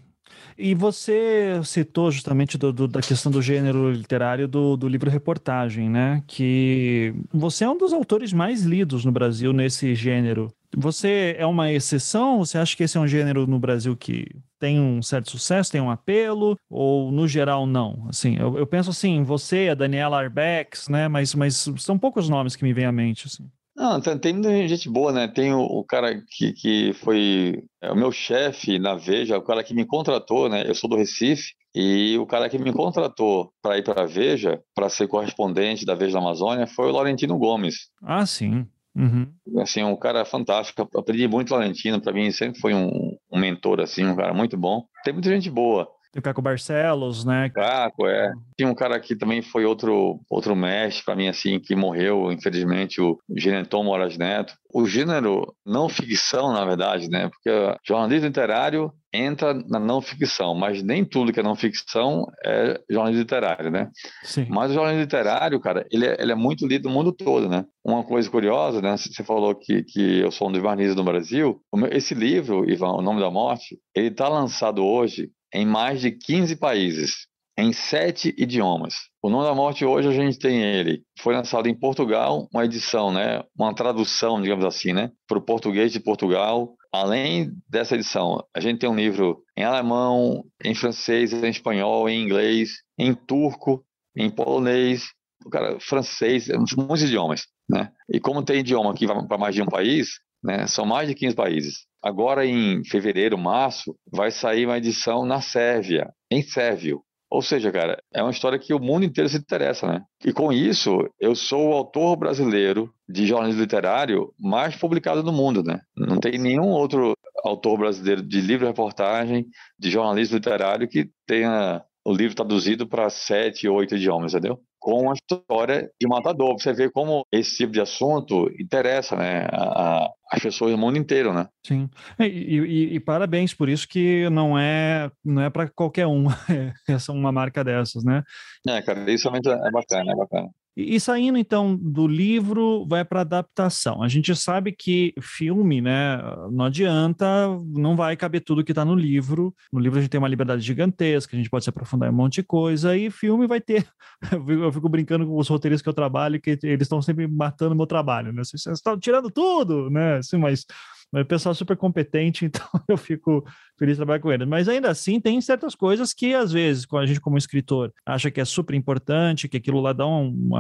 e você citou justamente do, do, da questão do gênero literário do, do livro reportagem, né? Que você é um dos autores mais lidos no Brasil nesse gênero. Você é uma exceção? Você acha que esse é um gênero no Brasil que tem um certo sucesso, tem um apelo? Ou no geral não? Assim, eu, eu penso assim, você, a Daniela Arbex, né? Mas, mas são poucos nomes que me vêm à mente. Assim. Não, tem, tem muita gente boa, né? Tem o, o cara que, que foi é, o meu chefe na Veja, o cara que me contratou, né? Eu sou do Recife, e o cara que me contratou para ir para a Veja, para ser correspondente da Veja da Amazônia, foi o Laurentino Gomes. Ah, sim. Uhum. Assim, um cara fantástico. Eu aprendi muito Laurentino, para mim sempre foi um, um mentor, assim, um cara muito bom. Tem muita gente boa. O Caco Barcelos, né? Caco, é. Tinha um cara que também foi outro, outro mestre para mim, assim, que morreu, infelizmente, o Geneton Moraes Neto. O gênero não ficção, na verdade, né? Porque jornalismo literário entra na não ficção, mas nem tudo que é não ficção é jornalismo literário, né? Sim. Mas o jornalismo literário, cara, ele é, ele é muito lido no mundo todo, né? Uma coisa curiosa, né? Você falou que, que eu sou um dos jornalistas no Brasil. Esse livro, Ivan, O Nome da Morte, ele está lançado hoje em mais de 15 países, em sete idiomas. O Nome da Morte hoje a gente tem ele. Foi lançado em Portugal, uma edição, né, uma tradução, digamos assim, né, para o português de Portugal. Além dessa edição, a gente tem um livro em alemão, em francês, em espanhol, em inglês, em turco, em polonês, cara, francês, muitos idiomas, né? E como tem idioma que vai para mais de um país, né, são mais de 15 países. Agora, em fevereiro, março, vai sair uma edição na Sérvia, em sérvio. Ou seja, cara, é uma história que o mundo inteiro se interessa, né? E com isso, eu sou o autor brasileiro de jornalismo literário mais publicado no mundo, né? Não tem nenhum outro autor brasileiro de livro-reportagem, de jornalismo literário que tenha o livro traduzido para sete, oito idiomas, entendeu? Com a história de matador. Você vê como esse tipo de assunto interessa, né? A, a, as pessoas do mundo inteiro, né? Sim. E, e, e parabéns por isso que não é não é para qualquer um essa uma marca dessas, né? É, cara, isso realmente é bacana, é bacana. E, e saindo então do livro, vai para adaptação. A gente sabe que filme, né, não adianta, não vai caber tudo que está no livro. No livro a gente tem uma liberdade gigantesca, a gente pode se aprofundar em um monte de coisa, e filme vai ter. Eu fico brincando com os roteiristas que eu trabalho, que eles estão sempre matando meu trabalho, né? Vocês estão tirando tudo, né? Assim, mas mas o pessoal é super competente, então eu fico feliz de trabalhar com eles. Mas ainda assim, tem certas coisas que, às vezes, a gente, como escritor, acha que é super importante, que aquilo lá dá um,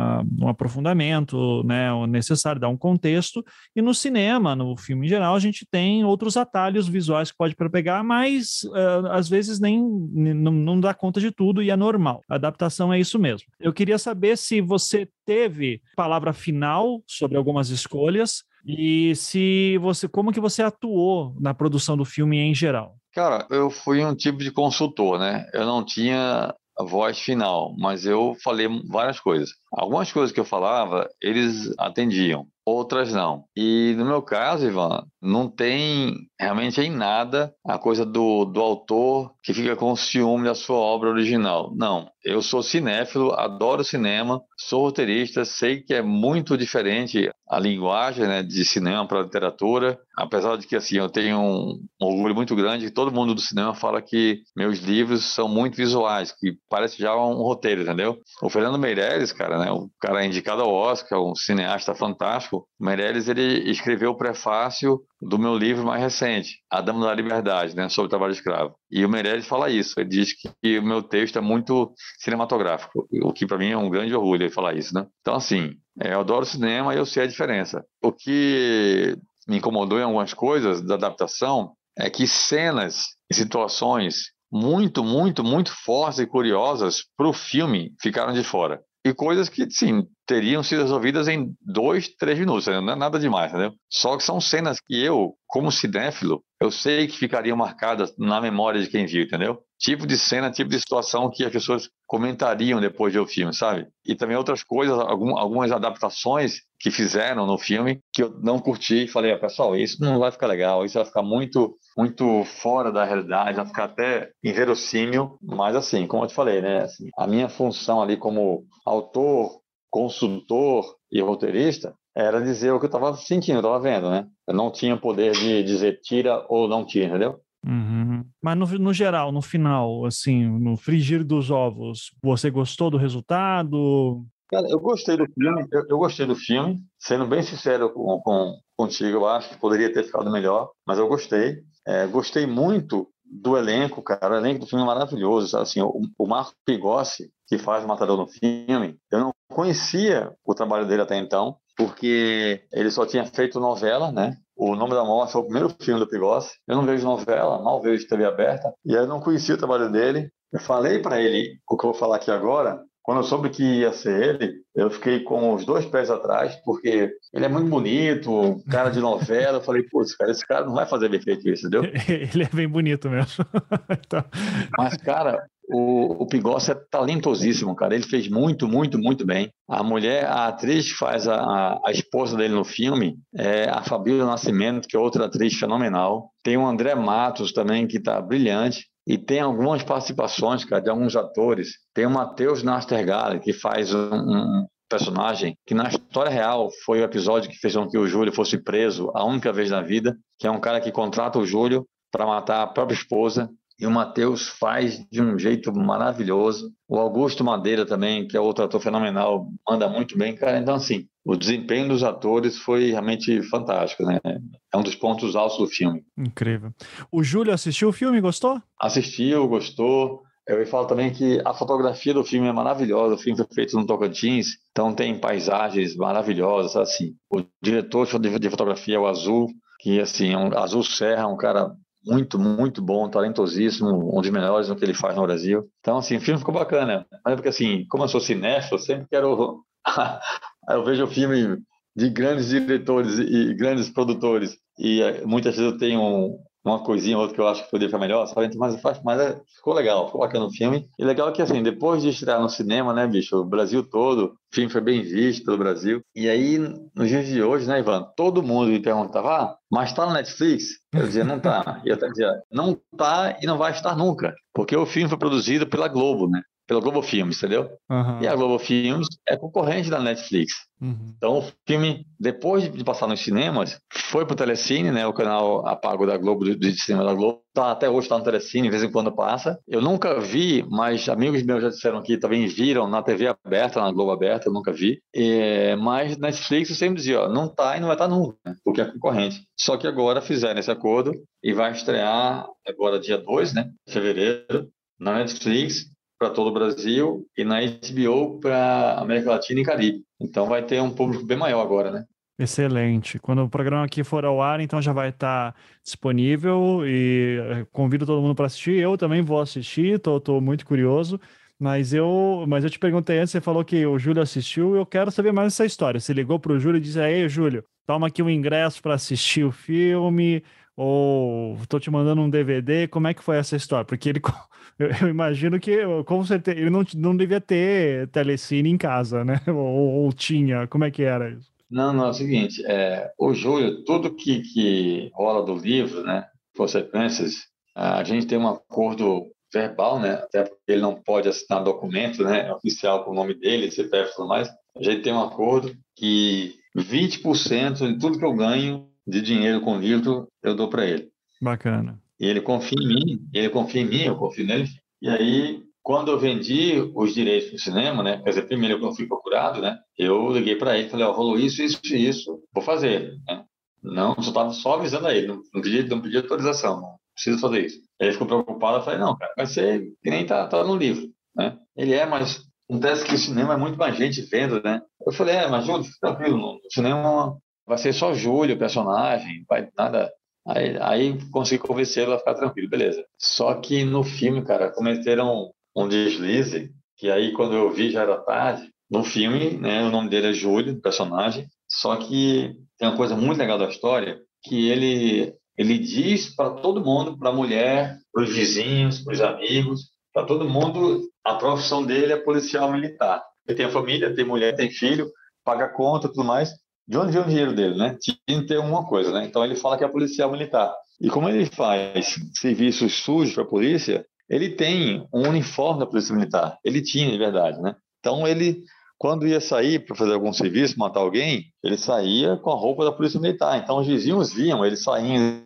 um aprofundamento né, necessário, dá um contexto. E no cinema, no filme em geral, a gente tem outros atalhos visuais que pode pegar, mas uh, às vezes nem não, não dá conta de tudo e é normal. A adaptação é isso mesmo. Eu queria saber se você teve palavra final sobre algumas escolhas e se você, como que você atuou na produção do filme em geral? Cara, eu fui um tipo de consultor, né? Eu não tinha a voz final, mas eu falei várias coisas. Algumas coisas que eu falava, eles atendiam outras não. E no meu caso, Ivan, não tem realmente em nada a coisa do, do autor que fica com ciúme da sua obra original. Não. Eu sou cinéfilo, adoro cinema, sou roteirista, sei que é muito diferente a linguagem né, de cinema para literatura, apesar de que assim eu tenho um, orgulho muito grande todo mundo do cinema fala que meus livros são muito visuais, que parece já um roteiro, entendeu? O Fernando Meirelles, cara, né, o cara é indicado ao Oscar, um cineasta fantástico, o Meirelles ele escreveu o prefácio do meu livro mais recente, A Dama da Liberdade, né, sobre o trabalho escravo. E o Meirelles fala isso, ele diz que o meu texto é muito cinematográfico, o que para mim é um grande orgulho ele falar isso, né? Então, assim, é, eu adoro cinema e eu sei a diferença. O que me incomodou em algumas coisas da adaptação é que cenas e situações muito, muito, muito fortes e curiosas para o filme ficaram de fora. E coisas que, sim, teriam sido resolvidas em dois, três minutos, não é nada demais, entendeu? Só que são cenas que eu, como cinéfilo, eu sei que ficariam marcadas na memória de quem viu, entendeu? Tipo de cena, tipo de situação que as pessoas comentariam depois de ver o filme, sabe? E também outras coisas, algumas adaptações que fizeram no filme que eu não curti e falei, ah, pessoal, isso não vai ficar legal, isso vai ficar muito muito fora da realidade, vai ficar até inverossímil, mas assim, como eu te falei, né, assim, a minha função ali como autor, consultor e roteirista era dizer o que eu estava sentindo, estava vendo, né? Eu não tinha poder de dizer tira ou não tira, entendeu? Uhum. Mas no, no, geral, no final, assim, no frigir dos ovos, você gostou do resultado? Cara, eu gostei do filme, eu, eu gostei do filme. Sendo bem sincero com, com, contigo, eu acho que poderia ter ficado melhor, mas eu gostei. É, gostei muito do elenco, cara. O elenco do filme é maravilhoso. Assim, o, o Marco Pigossi, que faz o Matador no filme, eu não conhecia o trabalho dele até então, porque ele só tinha feito novela, né? O Nome da Morte foi o primeiro filme do Pigossi. Eu não vejo novela, mal vejo TV aberta, e aí eu não conhecia o trabalho dele. Eu falei para ele o que eu vou falar aqui agora, quando eu soube que ia ser ele, eu fiquei com os dois pés atrás, porque ele é muito bonito, cara de novela. Eu falei, putz, cara, esse cara não vai fazer bem feito isso, entendeu? ele é bem bonito mesmo. então... Mas, cara, o, o Pigossi é talentosíssimo, cara. Ele fez muito, muito, muito bem. A mulher, a atriz que faz a, a, esposa dele no filme é a Fabíola Nascimento, que é outra atriz fenomenal. Tem o André Matos também, que está brilhante. E tem algumas participações, cara, de alguns atores. Tem o Matheus Nastergaard, que faz um, um, personagem que na história real foi o episódio que fez com que o Júlio fosse preso a única vez na vida, que é um cara que contrata o Júlio para matar a própria esposa e o Matheus faz de um jeito maravilhoso. O Augusto Madeira também, que é outro ator fenomenal, manda muito bem, cara. Então, assim, o desempenho dos atores foi realmente fantástico, né? É um dos pontos altos do filme. Incrível. O Júlio assistiu o filme gostou? Assistiu, gostou. Eu falo também que a fotografia do filme é maravilhosa. O filme foi feito no Tocantins, então tem paisagens maravilhosas, assim. O diretor de fotografia é o Azul, que assim, é um Azul Serra, um cara muito, muito bom, talentosíssimo, um dos melhores no que ele faz no Brasil. Então, assim, o filme ficou bacana. Mas é porque, assim, como eu sou cinéfilo, sempre quero... eu vejo o filme de grandes diretores e grandes produtores e eh, muitas vezes eu tenho uma coisinha ou outra que eu acho que poderia ficar melhor, sabe? Mas, mas é, ficou legal, ficou bacana o filme. E legal que, assim, depois de estrear no cinema, né, bicho, o Brasil todo, o filme foi bem visto pelo Brasil. E aí, nos dias de hoje, né, Ivan, todo mundo me perguntava, ah, mas tá no Netflix? Eu dizia, não tá. E eu até dizia, não tá e não vai estar nunca. Porque o filme foi produzido pela Globo, né? Pela Globo Filmes, entendeu? Uhum. E a Globo Filmes é concorrente da Netflix. Uhum. Então, o filme, depois de passar nos cinemas, foi para o Telecine, né, o canal apago da Globo, do, cinema da Globo. Tá, até hoje está no Telecine, de vez em quando passa. Eu nunca vi, mas amigos meus já disseram que também viram na TV aberta, na Globo aberta, eu nunca vi. E, mas Netflix eu sempre dizia, ó, não tá e não vai estar tá nunca, né, porque é concorrente. Só que agora fizeram esse acordo e vai estrear agora dia 2, né, fevereiro, na Netflix, para todo o Brasil e na HBO para América Latina e Caribe. Então vai ter um público bem maior agora, né? Excelente. Quando o programa aqui for ao ar, então já vai estar disponível e eh, convido todo mundo para assistir. Eu também vou assistir, estou muito curioso. Mas eu, mas eu te perguntei antes, você falou que o Júlio assistiu, eu quero saber mais essa história. Você ligou para o Júlio e disse: Aí, Júlio, toma aqui um ingresso para assistir o filme, ou estou te mandando um DVD. Como é que foi essa história? Porque ele, eu, imagino que, com certeza, ele não, não devia ter telecine em casa, né? Ou, ou tinha, como é que era isso? Não, não, é o seguinte, é, o Júlio, tudo que, que rola do livro, né, consequências, a gente tem um acordo verbal, né, até porque ele não pode assinar documento, né, oficial com o nome dele, CPF e tudo mais, a gente tem um acordo que 20% de tudo que eu ganho de dinheiro com o livro eu dou para ele. Bacana. E ele confia em mim, ele confia em mim, eu confio nele. E aí, quando eu vendi os direitos para o cinema, né? Quer dizer, primeiro eu fui procurado, né? Eu liguei para ele e falei, ó, oh, rolou isso, isso e isso, vou fazer, né? Não, só estava só avisando a ele, não, não pedi, não pedi autorização, não precisa fazer isso. Ele ficou preocupado, eu falei, não, cara, vai ser que nem tá, tá no livro, né? Ele é, mas acontece que o cinema é muito mais gente vendo, né? Eu falei, é, mas Júlio, fica tranquilo, no cinema vai ser só Júlio, personagem, vai nada. Aí, aí consegui convencê-lo a ficar tranquilo, beleza. Só que no filme, cara, cometeram um deslize, que aí quando eu vi já era tarde. No filme, né, o nome dele é Júlio, personagem, só que tem uma coisa muito legal da história, que ele ele diz para todo mundo, para a mulher, para os vizinhos, para os amigos, para todo mundo, a profissão dele é policial militar. Ele tem a família, tem mulher, tem filho, paga conta, tudo mais. De onde vem o dinheiro dele, né? Tinha que ter uma coisa, né? Então ele fala que é policial militar. E como ele faz serviços sujos para a polícia, ele tem um uniforme da polícia militar. Ele tinha, de verdade, né? Então ele quando ia sair para fazer algum serviço, matar alguém, ele saía com a roupa da polícia militar. Então os vizinhos viam ele saindo.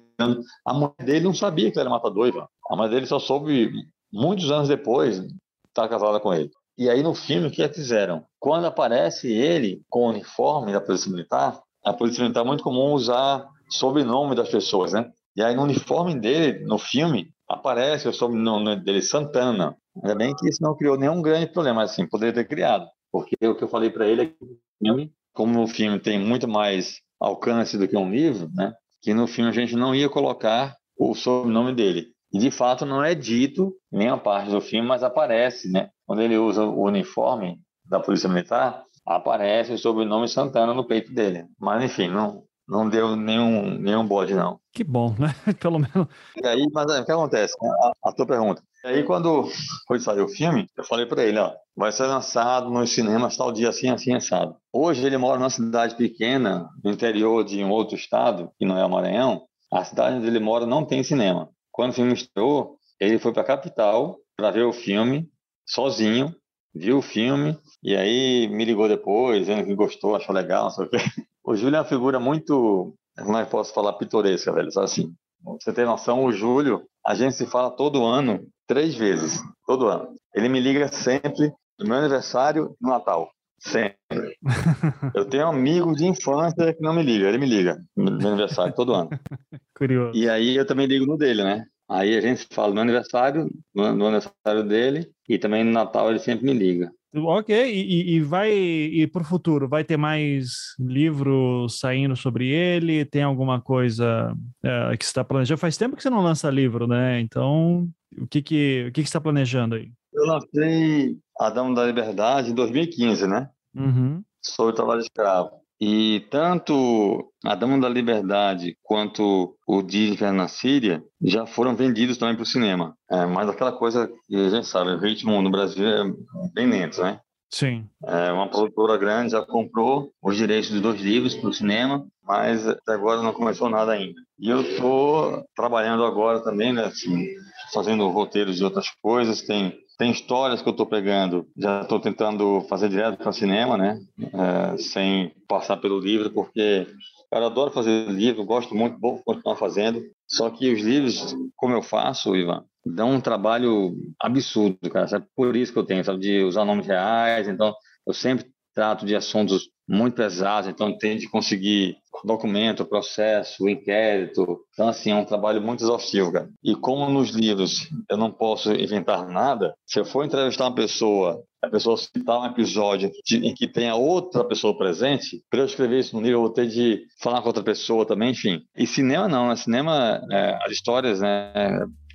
A mulher dele não sabia que ele era matador, Ivan. A mãe dele só soube muitos anos depois estar casada com ele. E aí no filme o que fizeram? Quando aparece ele com o uniforme da polícia militar, a polícia militar é muito comum usar sobrenome das pessoas, né? E aí no uniforme dele, no filme, aparece o sobrenome dele Santana. Ainda bem que isso não criou nenhum grande problema, assim, poderia ter criado. Porque o que eu falei para ele é que filme, como o filme tem muito mais alcance do que um livro, né? Que no filme a gente não ia colocar o sobrenome dele. E de fato não é dito nem a parte do filme, mas aparece, né? Quando ele usa o uniforme da Polícia Militar, aparece o sobrenome Santana no peito dele. Mas enfim, não, não deu nenhum, nenhum bode, não. Que bom, né? Pelo menos. E aí, mas o que acontece? A, a tua pergunta. E aí, quando foi sair o filme, eu falei para ele, ó, vai ser lançado nos cinemas tal dia assim, assim, assado. Hoje ele mora numa cidade pequena, no interior de um outro estado, que não é o Maranhão. A cidade onde ele mora não tem cinema. Quando o filme estreou, ele foi para a capital para ver o filme, sozinho, viu o filme, e aí me ligou depois, dizendo que gostou, achou legal, não sei o quê. O Júlio é uma figura muito, como é que posso falar, pitoresca, velho, assim. Você tem noção, o Júlio, a gente se fala todo ano, três vezes, todo ano. Ele me liga sempre no meu aniversário e no Natal. Sempre. Eu tenho um amigo de infância que não me liga, ele me liga no meu aniversário todo ano. Curioso. E aí eu também ligo no dele, né? Aí a gente fala no aniversário, no, no aniversário dele, e também no Natal ele sempre me liga. Ok, e, e vai e para o futuro vai ter mais livros saindo sobre ele? Tem alguma coisa é, que está planejando? Faz tempo que você não lança livro, né? Então, o que que o que, que está planejando aí? Eu lancei Adão da Liberdade em 2015, né? Uhum. Sobre o trabalho escravo. E tanto Adão da Liberdade quanto o Dia de Inferno na Síria já foram vendidos também para o cinema. É, mas aquela coisa que a gente sabe, o ritmo no Brasil é bem lento, né? Sim. É, uma produtora grande já comprou os direitos dos dois livros para o cinema, mas até agora não começou nada ainda. E eu estou trabalhando agora também, né, assim, fazendo roteiros de outras coisas. Tem tem histórias que eu estou pegando, já estou tentando fazer direto para cinema, né? É, sem passar pelo livro, porque eu adoro fazer livro, gosto muito, vou continuar fazendo. Só que os livros, como eu faço, Ivan, dão um trabalho absurdo, cara. Sabe? Por isso que eu tenho, sabe? De usar nomes reais. Então, eu sempre trato de assuntos muito pesados, então tem de conseguir documento, processo, inquérito. Então, assim, é um trabalho muito exaustivo, cara. E como nos livros eu não posso inventar nada, se eu for entrevistar uma pessoa, a pessoa citar um episódio em que tenha outra pessoa presente, para eu escrever isso no livro, eu vou ter de falar com outra pessoa também, enfim. E cinema não, né? Cinema, é, as histórias, né?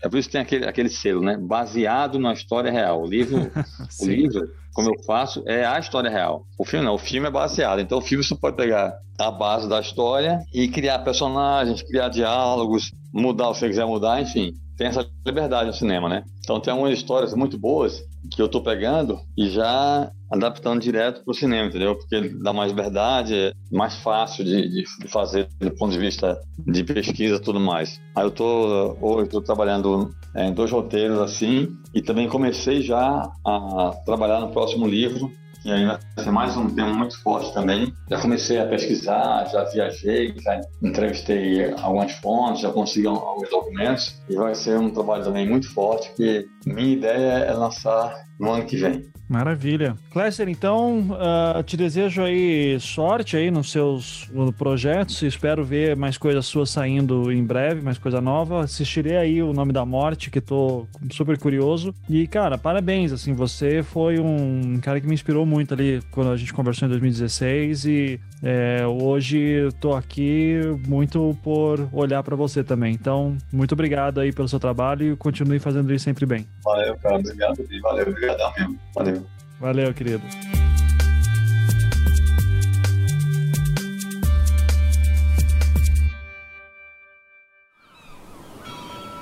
É por isso que tem aquele, aquele selo, né? Baseado na história real. O livro, o livro, como eu faço, é a história real. O filme não, o filme é baseado. Então o filme você pode pegar a base da história e criar personagens, criar diálogos, mudar o que você quiser mudar, enfim. Tem essa liberdade no cinema, né? Então tem algumas histórias muito boas que eu estou pegando e já adaptando direto para o cinema, entendeu? Porque dá mais verdade, é mais fácil de, de, fazer do ponto de vista de pesquisa e tudo mais. Aí eu tô hoje estou trabalhando é, em dois roteiros assim e também comecei já a trabalhar no próximo livro que ainda vai ser mais um tema muito forte também. Já comecei a pesquisar, já viajei, já entrevistei algumas fontes, já consegui alguns documentos e vai ser um trabalho também muito forte que minha ideia é lançar no ano que vem. Maravilha. Clécer, então, uh, te desejo aí sorte aí nos seus projetos. Espero ver mais coisas suas saindo em breve, mais coisa nova. Assistirei aí o Nome da Morte, que tô super curioso. E, cara, parabéns, assim, você foi um cara que me inspirou muito ali quando a gente conversou em 2016 e é, hoje tô aqui muito por olhar para você também. Então, muito obrigado aí pelo seu trabalho e continue fazendo isso sempre bem. Valeu, cara. Obrigado. Valeu, obrigadão mesmo. Valeu. Valeu, querido.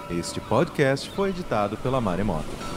Este podcast foi editado pela Maremoto.